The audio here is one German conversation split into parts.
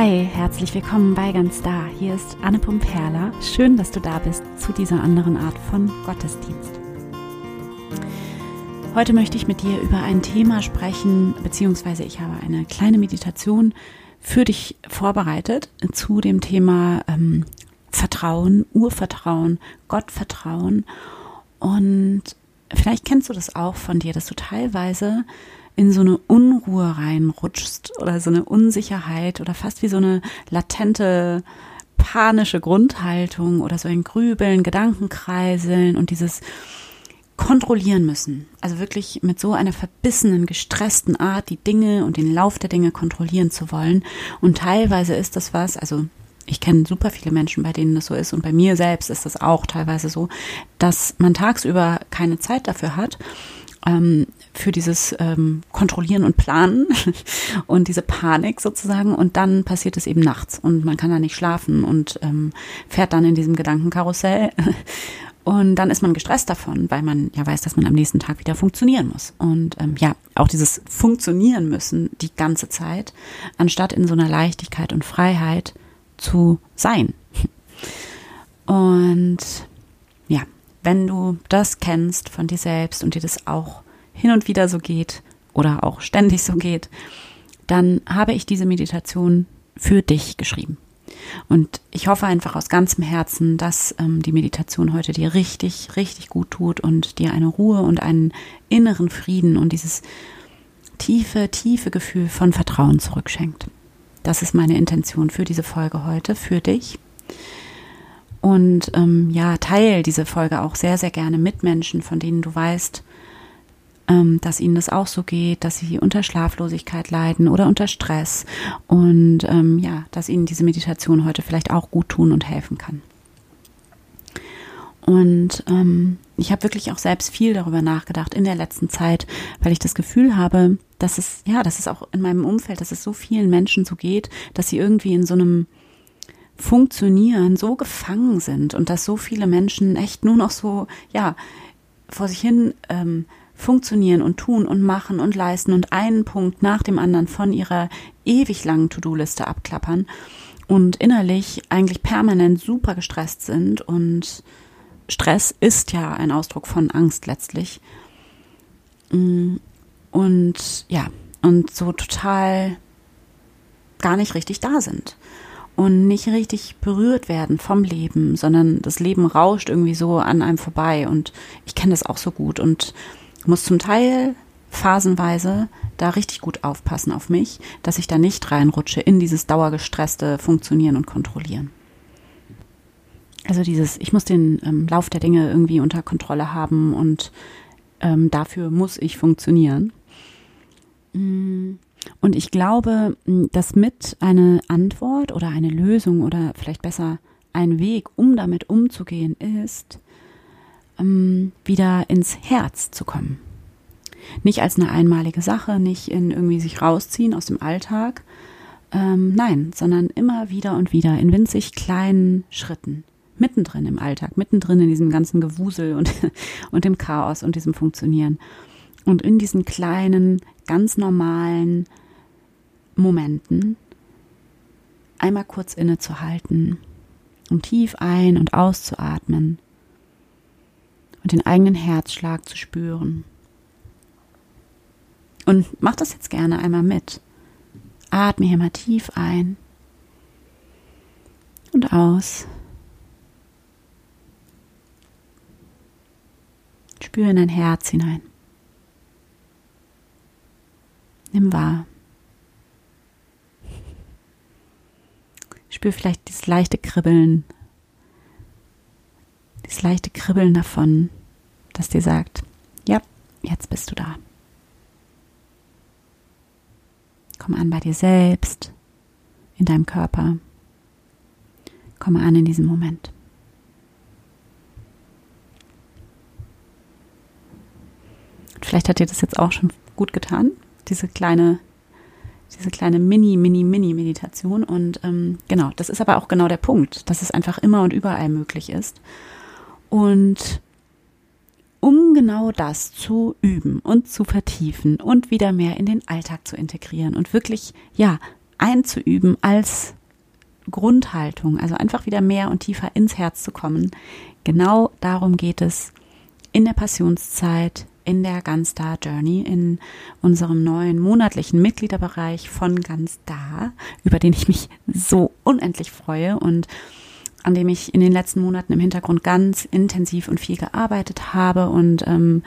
Hi, herzlich willkommen bei Ganz Da. Hier ist Anne Pumperla. Schön, dass du da bist zu dieser anderen Art von Gottesdienst. Heute möchte ich mit dir über ein Thema sprechen, beziehungsweise ich habe eine kleine Meditation für dich vorbereitet zu dem Thema ähm, Vertrauen, Urvertrauen, Gottvertrauen. Und vielleicht kennst du das auch von dir, dass du teilweise in so eine Unruhe reinrutschst oder so eine Unsicherheit oder fast wie so eine latente panische Grundhaltung oder so ein Grübeln, Gedankenkreiseln und dieses kontrollieren müssen. Also wirklich mit so einer verbissenen, gestressten Art die Dinge und den Lauf der Dinge kontrollieren zu wollen. Und teilweise ist das was, also ich kenne super viele Menschen, bei denen das so ist und bei mir selbst ist das auch teilweise so, dass man tagsüber keine Zeit dafür hat, ähm, für dieses ähm, Kontrollieren und Planen und diese Panik sozusagen und dann passiert es eben nachts und man kann da nicht schlafen und ähm, fährt dann in diesem Gedankenkarussell und dann ist man gestresst davon, weil man ja weiß, dass man am nächsten Tag wieder funktionieren muss. Und ähm, ja, auch dieses Funktionieren müssen die ganze Zeit, anstatt in so einer Leichtigkeit und Freiheit zu sein. Und ja, wenn du das kennst von dir selbst und dir das auch hin und wieder so geht oder auch ständig so geht, dann habe ich diese Meditation für dich geschrieben. Und ich hoffe einfach aus ganzem Herzen, dass ähm, die Meditation heute dir richtig, richtig gut tut und dir eine Ruhe und einen inneren Frieden und dieses tiefe, tiefe Gefühl von Vertrauen zurückschenkt. Das ist meine Intention für diese Folge heute, für dich. Und ähm, ja, teil diese Folge auch sehr, sehr gerne mit Menschen, von denen du weißt, ähm, dass ihnen das auch so geht, dass sie unter Schlaflosigkeit leiden oder unter Stress und ähm, ja, dass ihnen diese Meditation heute vielleicht auch gut tun und helfen kann. Und ähm, ich habe wirklich auch selbst viel darüber nachgedacht in der letzten Zeit, weil ich das Gefühl habe, dass es, ja, dass es auch in meinem Umfeld, dass es so vielen Menschen so geht, dass sie irgendwie in so einem Funktionieren so gefangen sind und dass so viele Menschen echt nur noch so, ja, vor sich hin ähm, funktionieren und tun und machen und leisten und einen Punkt nach dem anderen von ihrer ewig langen To-Do-Liste abklappern und innerlich eigentlich permanent super gestresst sind und Stress ist ja ein Ausdruck von Angst letztlich. Mm, und ja, und so total gar nicht richtig da sind und nicht richtig berührt werden vom Leben, sondern das Leben rauscht irgendwie so an einem vorbei und ich kenne das auch so gut und muss zum Teil phasenweise da richtig gut aufpassen auf mich, dass ich da nicht reinrutsche in dieses dauergestresste Funktionieren und Kontrollieren. Also dieses, ich muss den ähm, Lauf der Dinge irgendwie unter Kontrolle haben und ähm, dafür muss ich funktionieren. Mm, und ich glaube, dass mit eine Antwort oder eine Lösung oder vielleicht besser ein Weg, um damit umzugehen, ist, ähm, wieder ins Herz zu kommen. Nicht als eine einmalige Sache, nicht in irgendwie sich rausziehen aus dem Alltag, ähm, nein, sondern immer wieder und wieder in winzig kleinen Schritten, mittendrin im Alltag, mittendrin in diesem ganzen Gewusel und, und dem Chaos und diesem Funktionieren. Und in diesen kleinen, ganz normalen Momenten einmal kurz innezuhalten, um tief ein- und auszuatmen und den eigenen Herzschlag zu spüren. Und mach das jetzt gerne einmal mit. Atme hier mal tief ein und aus. Spüre in dein Herz hinein. Nimm wahr. Spür vielleicht dieses leichte Kribbeln, dieses leichte Kribbeln davon, das dir sagt, ja, jetzt bist du da. Komm an bei dir selbst, in deinem Körper. Komme an in diesem Moment. Vielleicht hat dir das jetzt auch schon gut getan, diese kleine, diese kleine Mini, Mini, Mini-Meditation. Und ähm, genau, das ist aber auch genau der Punkt, dass es einfach immer und überall möglich ist. Und um genau das zu üben und zu vertiefen und wieder mehr in den Alltag zu integrieren und wirklich, ja, einzuüben als Grundhaltung, also einfach wieder mehr und tiefer ins Herz zu kommen. Genau darum geht es in der Passionszeit, in der Ganz Da Journey, in unserem neuen monatlichen Mitgliederbereich von Ganz Da, über den ich mich so unendlich freue und an dem ich in den letzten Monaten im Hintergrund ganz intensiv und viel gearbeitet habe. Und ähm,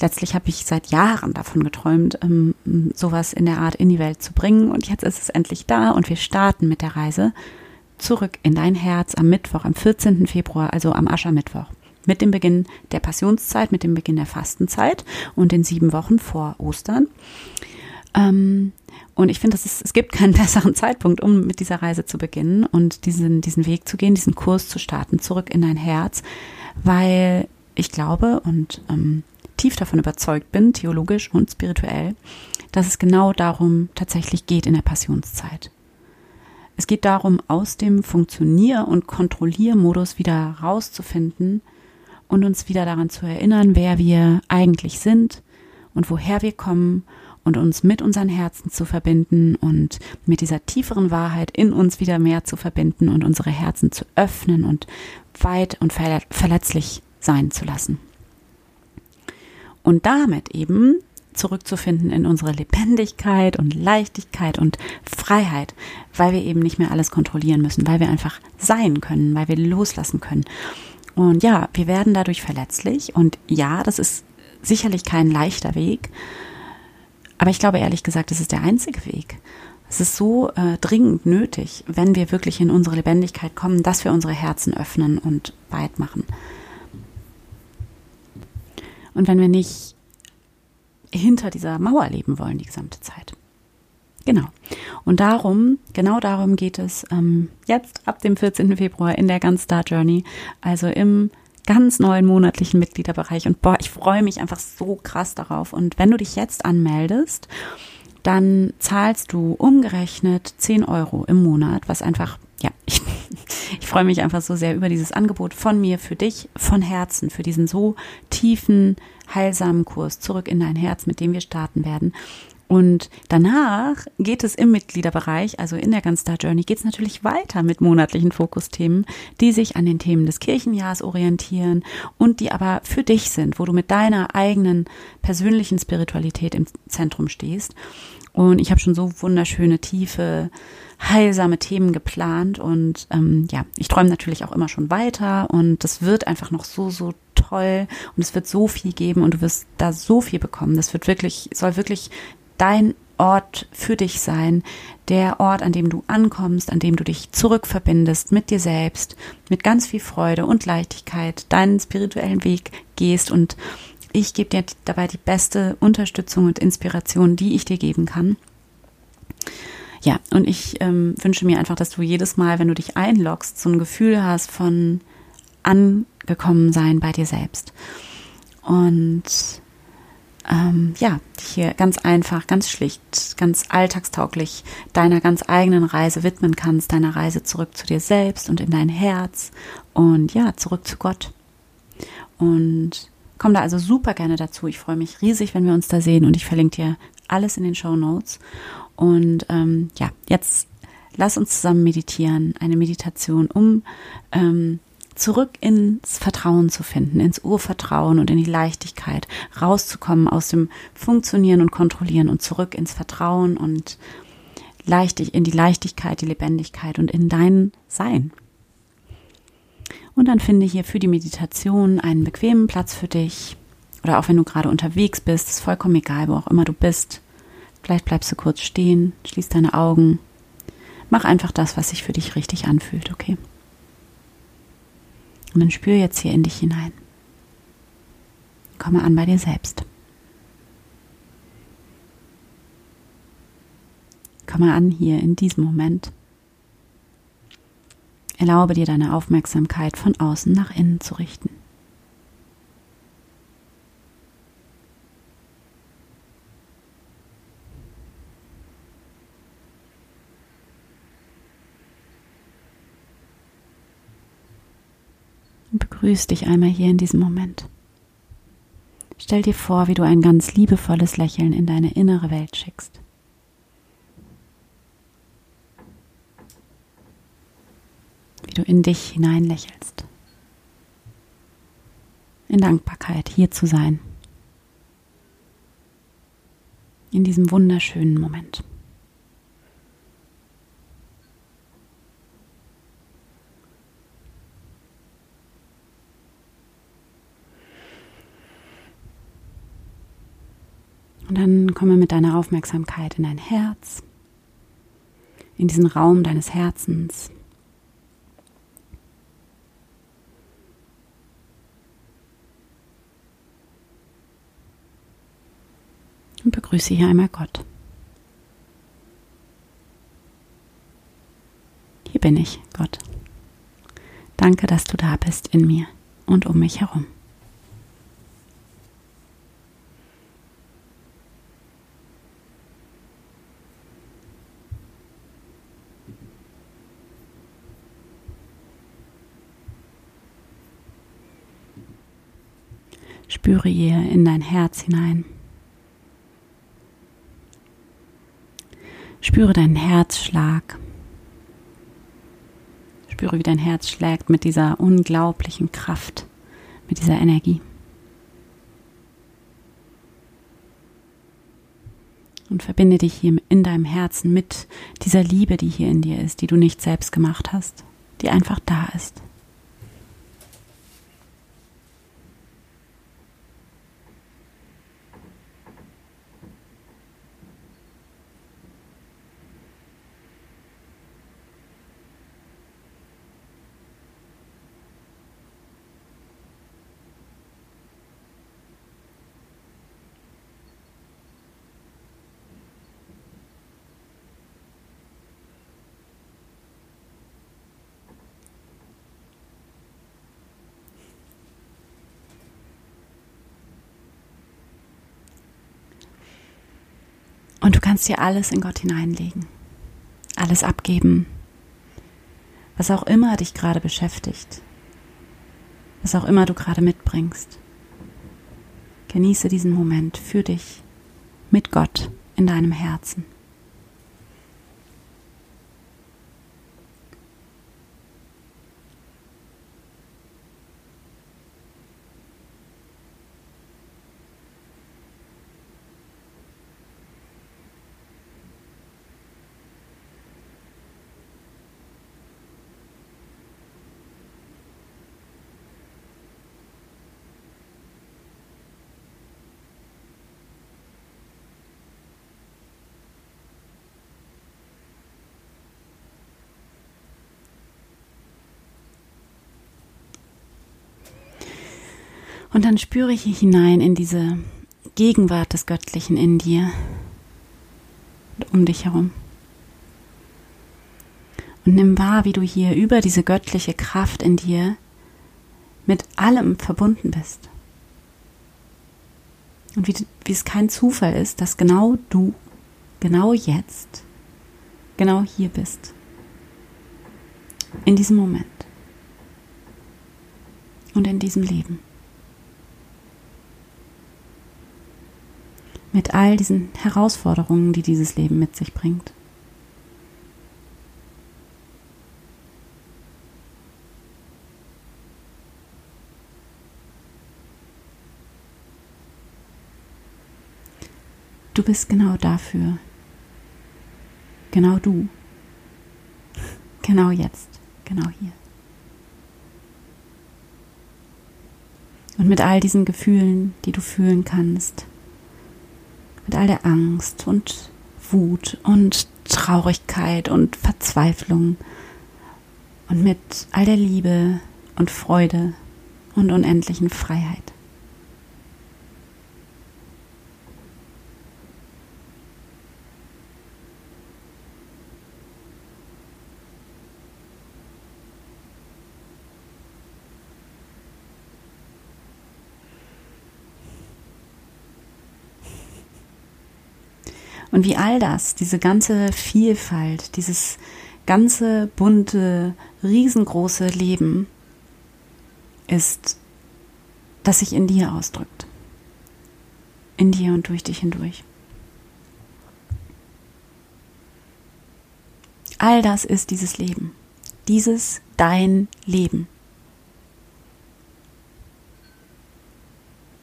letztlich habe ich seit Jahren davon geträumt, ähm, sowas in der Art in die Welt zu bringen. Und jetzt ist es endlich da und wir starten mit der Reise zurück in dein Herz am Mittwoch, am 14. Februar, also am Aschermittwoch. Mit dem Beginn der Passionszeit, mit dem Beginn der Fastenzeit und den sieben Wochen vor Ostern. Ähm, und ich finde, es gibt keinen besseren Zeitpunkt, um mit dieser Reise zu beginnen und diesen, diesen Weg zu gehen, diesen Kurs zu starten, zurück in dein Herz, weil ich glaube und ähm, tief davon überzeugt bin, theologisch und spirituell, dass es genau darum tatsächlich geht in der Passionszeit. Es geht darum, aus dem Funktionier- und Kontrolliermodus wieder rauszufinden und uns wieder daran zu erinnern, wer wir eigentlich sind und woher wir kommen und uns mit unseren Herzen zu verbinden und mit dieser tieferen Wahrheit in uns wieder mehr zu verbinden und unsere Herzen zu öffnen und weit und verletzlich sein zu lassen. Und damit eben zurückzufinden in unsere Lebendigkeit und Leichtigkeit und Freiheit, weil wir eben nicht mehr alles kontrollieren müssen, weil wir einfach sein können, weil wir loslassen können. Und ja, wir werden dadurch verletzlich und ja, das ist sicherlich kein leichter Weg, aber ich glaube ehrlich gesagt, es ist der einzige Weg. Es ist so äh, dringend nötig, wenn wir wirklich in unsere Lebendigkeit kommen, dass wir unsere Herzen öffnen und weit machen. Und wenn wir nicht hinter dieser Mauer leben wollen die gesamte Zeit. Genau. Und darum, genau darum geht es ähm, jetzt ab dem 14. Februar in der Ganz Star Journey, also im ganz neuen monatlichen Mitgliederbereich. Und boah, ich freue mich einfach so krass darauf. Und wenn du dich jetzt anmeldest, dann zahlst du umgerechnet 10 Euro im Monat, was einfach, ja, ich, ich freue mich einfach so sehr über dieses Angebot von mir, für dich, von Herzen, für diesen so tiefen, heilsamen Kurs zurück in dein Herz, mit dem wir starten werden. Und danach geht es im Mitgliederbereich, also in der Gunstar Journey, geht es natürlich weiter mit monatlichen Fokusthemen, die sich an den Themen des Kirchenjahrs orientieren und die aber für dich sind, wo du mit deiner eigenen persönlichen Spiritualität im Zentrum stehst. Und ich habe schon so wunderschöne, tiefe, heilsame Themen geplant und ähm, ja, ich träume natürlich auch immer schon weiter und das wird einfach noch so, so toll und es wird so viel geben und du wirst da so viel bekommen. Das wird wirklich, soll wirklich dein Ort für dich sein, der Ort, an dem du ankommst, an dem du dich zurückverbindest mit dir selbst, mit ganz viel Freude und Leichtigkeit deinen spirituellen Weg gehst und ich gebe dir dabei die beste Unterstützung und Inspiration, die ich dir geben kann. Ja, und ich ähm, wünsche mir einfach, dass du jedes Mal, wenn du dich einloggst, so ein Gefühl hast von angekommen sein bei dir selbst. Und ähm, ja, hier ganz einfach, ganz schlicht, ganz alltagstauglich deiner ganz eigenen Reise widmen kannst, deiner Reise zurück zu dir selbst und in dein Herz und ja, zurück zu Gott. Und komm da also super gerne dazu. Ich freue mich riesig, wenn wir uns da sehen und ich verlinke dir alles in den Show Notes. Und ähm, ja, jetzt lass uns zusammen meditieren, eine Meditation, um ähm, zurück ins Vertrauen zu finden, ins Urvertrauen und in die Leichtigkeit, rauszukommen aus dem Funktionieren und Kontrollieren und zurück ins Vertrauen und leichtig in die Leichtigkeit, die Lebendigkeit und in dein Sein. Und dann finde hier für die Meditation einen bequemen Platz für dich. Oder auch wenn du gerade unterwegs bist, ist vollkommen egal, wo auch immer du bist. Vielleicht bleibst du kurz stehen, schließ deine Augen. Mach einfach das, was sich für dich richtig anfühlt, okay? Dann spür jetzt hier in dich hinein. Komme an bei dir selbst. Komme an hier in diesem Moment. Erlaube dir deine Aufmerksamkeit von außen nach innen zu richten. grüß dich einmal hier in diesem Moment. Stell dir vor, wie du ein ganz liebevolles Lächeln in deine innere Welt schickst. Wie du in dich hinein lächelst. In Dankbarkeit hier zu sein. In diesem wunderschönen Moment. Und dann komme mit deiner Aufmerksamkeit in dein Herz, in diesen Raum deines Herzens. Und begrüße hier einmal Gott. Hier bin ich, Gott. Danke, dass du da bist in mir und um mich herum. Ihr in dein Herz hinein. Spüre deinen Herzschlag. Spüre, wie dein Herz schlägt mit dieser unglaublichen Kraft, mit dieser Energie. Und verbinde dich hier in deinem Herzen mit dieser Liebe, die hier in dir ist, die du nicht selbst gemacht hast, die einfach da ist. Und du kannst dir alles in Gott hineinlegen, alles abgeben, was auch immer dich gerade beschäftigt, was auch immer du gerade mitbringst. Genieße diesen Moment für dich mit Gott in deinem Herzen. Und dann spüre ich hinein in diese Gegenwart des Göttlichen in dir und um dich herum. Und nimm wahr, wie du hier über diese göttliche Kraft in dir mit allem verbunden bist. Und wie, wie es kein Zufall ist, dass genau du, genau jetzt, genau hier bist. In diesem Moment. Und in diesem Leben. Mit all diesen Herausforderungen, die dieses Leben mit sich bringt. Du bist genau dafür. Genau du. Genau jetzt. Genau hier. Und mit all diesen Gefühlen, die du fühlen kannst, mit all der Angst und Wut und Traurigkeit und Verzweiflung und mit all der Liebe und Freude und unendlichen Freiheit. Und wie all das, diese ganze Vielfalt, dieses ganze bunte, riesengroße Leben ist, das sich in dir ausdrückt. In dir und durch dich hindurch. All das ist dieses Leben. dieses dein Leben.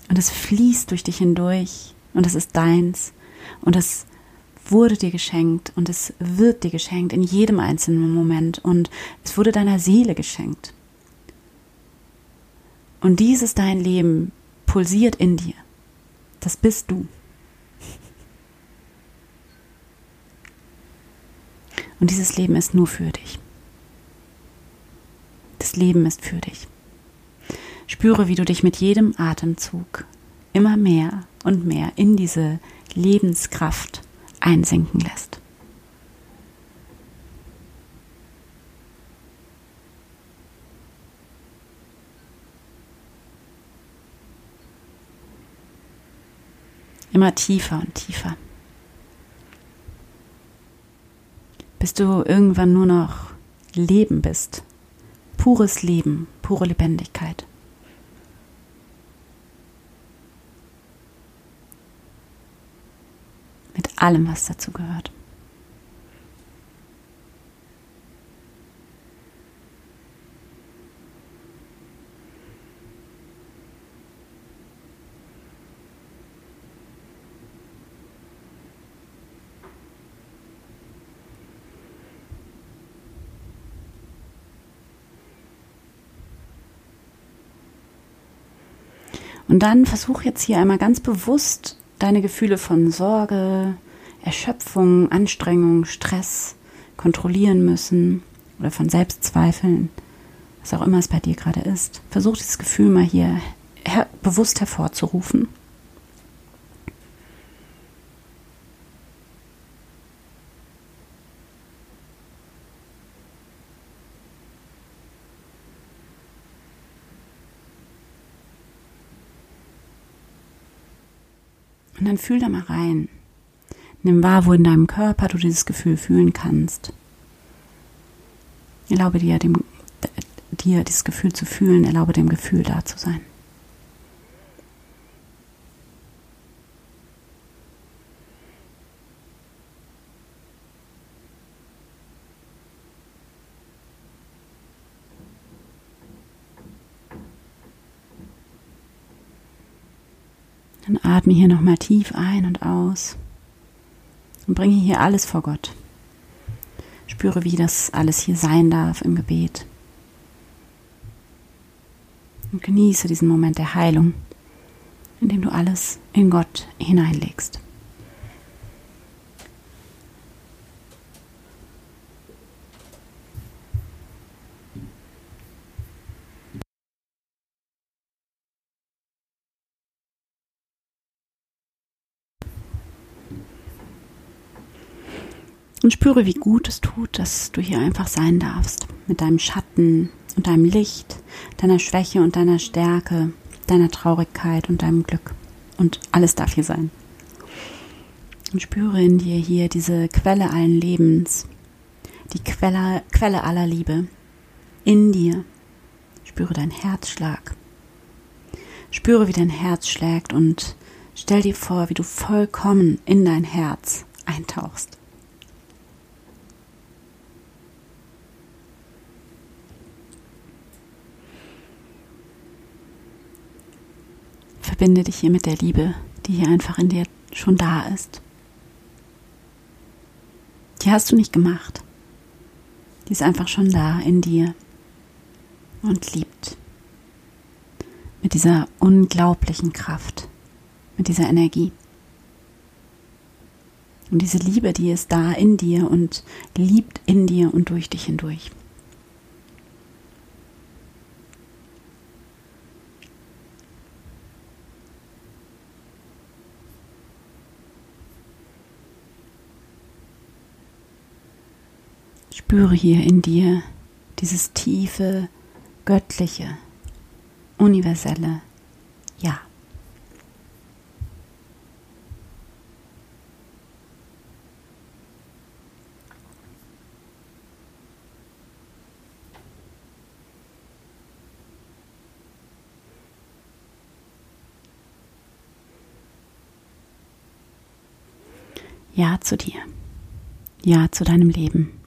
Und es fließt durch dich hindurch und es ist deins und es wurde dir geschenkt und es wird dir geschenkt in jedem einzelnen Moment und es wurde deiner Seele geschenkt. Und dieses dein Leben pulsiert in dir. Das bist du. Und dieses Leben ist nur für dich. Das Leben ist für dich. Spüre, wie du dich mit jedem Atemzug immer mehr und mehr in diese Lebenskraft einsinken lässt. Immer tiefer und tiefer. Bis du irgendwann nur noch Leben bist. Pures Leben, pure Lebendigkeit. Mit allem, was dazu gehört. Und dann versuch jetzt hier einmal ganz bewusst deine Gefühle von Sorge, Erschöpfung, Anstrengung, Stress kontrollieren müssen oder von Selbstzweifeln, was auch immer es bei dir gerade ist. Versuch dieses Gefühl mal hier her bewusst hervorzurufen. Und dann fühl da mal rein. Nimm wahr, wo in deinem Körper du dieses Gefühl fühlen kannst. Erlaube dir, dem, dir dieses Gefühl zu fühlen, erlaube dem Gefühl da zu sein. Dann atme hier nochmal tief ein und aus und bringe hier alles vor Gott. Spüre, wie das alles hier sein darf im Gebet. Und genieße diesen Moment der Heilung, indem du alles in Gott hineinlegst. Und spüre, wie gut es tut, dass du hier einfach sein darfst. Mit deinem Schatten und deinem Licht, deiner Schwäche und deiner Stärke, deiner Traurigkeit und deinem Glück. Und alles darf hier sein. Und spüre in dir hier diese Quelle allen Lebens, die Quelle, Quelle aller Liebe. In dir. Spüre deinen Herzschlag. Spüre, wie dein Herz schlägt und stell dir vor, wie du vollkommen in dein Herz eintauchst. Verbinde dich hier mit der Liebe, die hier einfach in dir schon da ist. Die hast du nicht gemacht. Die ist einfach schon da in dir und liebt. Mit dieser unglaublichen Kraft, mit dieser Energie. Und diese Liebe, die ist da in dir und liebt in dir und durch dich hindurch. Spüre hier in dir dieses tiefe, göttliche, universelle Ja. Ja zu dir. Ja zu deinem Leben.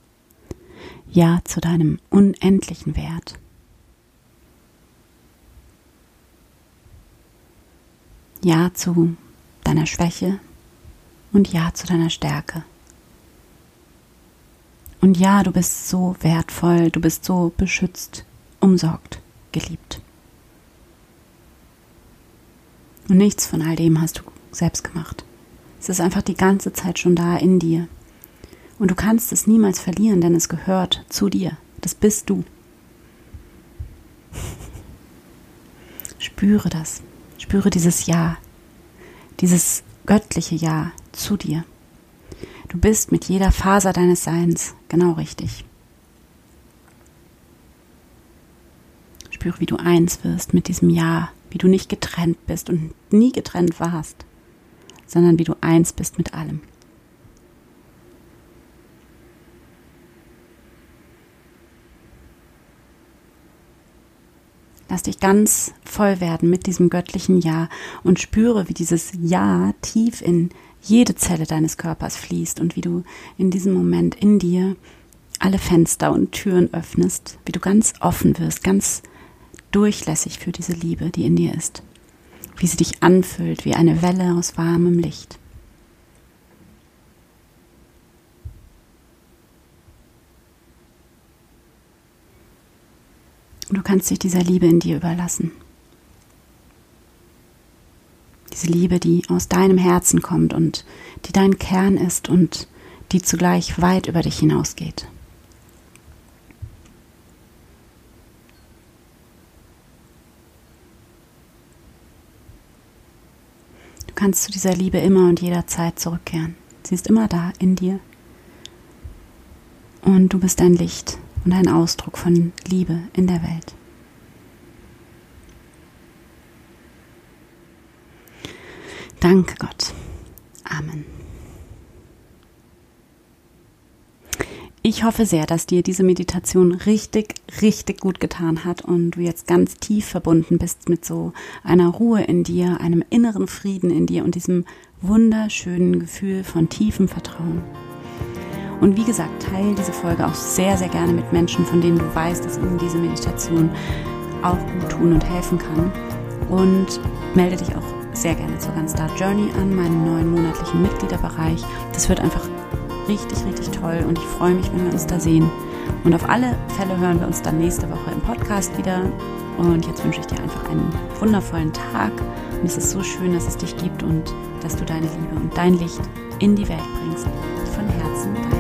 Ja zu deinem unendlichen Wert. Ja zu deiner Schwäche und Ja zu deiner Stärke. Und ja, du bist so wertvoll, du bist so beschützt, umsorgt, geliebt. Und nichts von all dem hast du selbst gemacht. Es ist einfach die ganze Zeit schon da in dir. Und du kannst es niemals verlieren, denn es gehört zu dir. Das bist du. Spüre das. Spüre dieses Ja. Dieses göttliche Ja zu dir. Du bist mit jeder Faser deines Seins genau richtig. Spüre, wie du eins wirst mit diesem Ja, wie du nicht getrennt bist und nie getrennt warst, sondern wie du eins bist mit allem. Lass dich ganz voll werden mit diesem göttlichen Ja und spüre, wie dieses Ja tief in jede Zelle deines Körpers fließt und wie du in diesem Moment in dir alle Fenster und Türen öffnest, wie du ganz offen wirst, ganz durchlässig für diese Liebe, die in dir ist, wie sie dich anfüllt wie eine Welle aus warmem Licht. Du kannst dich dieser Liebe in dir überlassen. Diese Liebe, die aus deinem Herzen kommt und die dein Kern ist und die zugleich weit über dich hinausgeht. Du kannst zu dieser Liebe immer und jederzeit zurückkehren. Sie ist immer da in dir. Und du bist ein Licht und ein Ausdruck von Liebe in der Welt. Danke Gott. Amen. Ich hoffe sehr, dass dir diese Meditation richtig, richtig gut getan hat und du jetzt ganz tief verbunden bist mit so einer Ruhe in dir, einem inneren Frieden in dir und diesem wunderschönen Gefühl von tiefem Vertrauen. Und wie gesagt, teile diese Folge auch sehr, sehr gerne mit Menschen, von denen du weißt, dass ihnen diese Meditation auch gut tun und helfen kann. Und melde dich auch sehr gerne zur Gunstar Journey an, meinem neuen monatlichen Mitgliederbereich. Das wird einfach richtig, richtig toll und ich freue mich, wenn wir uns da sehen. Und auf alle Fälle hören wir uns dann nächste Woche im Podcast wieder. Und jetzt wünsche ich dir einfach einen wundervollen Tag. Und es ist so schön, dass es dich gibt und dass du deine Liebe und dein Licht in die Welt bringst. Von Herzen, danke.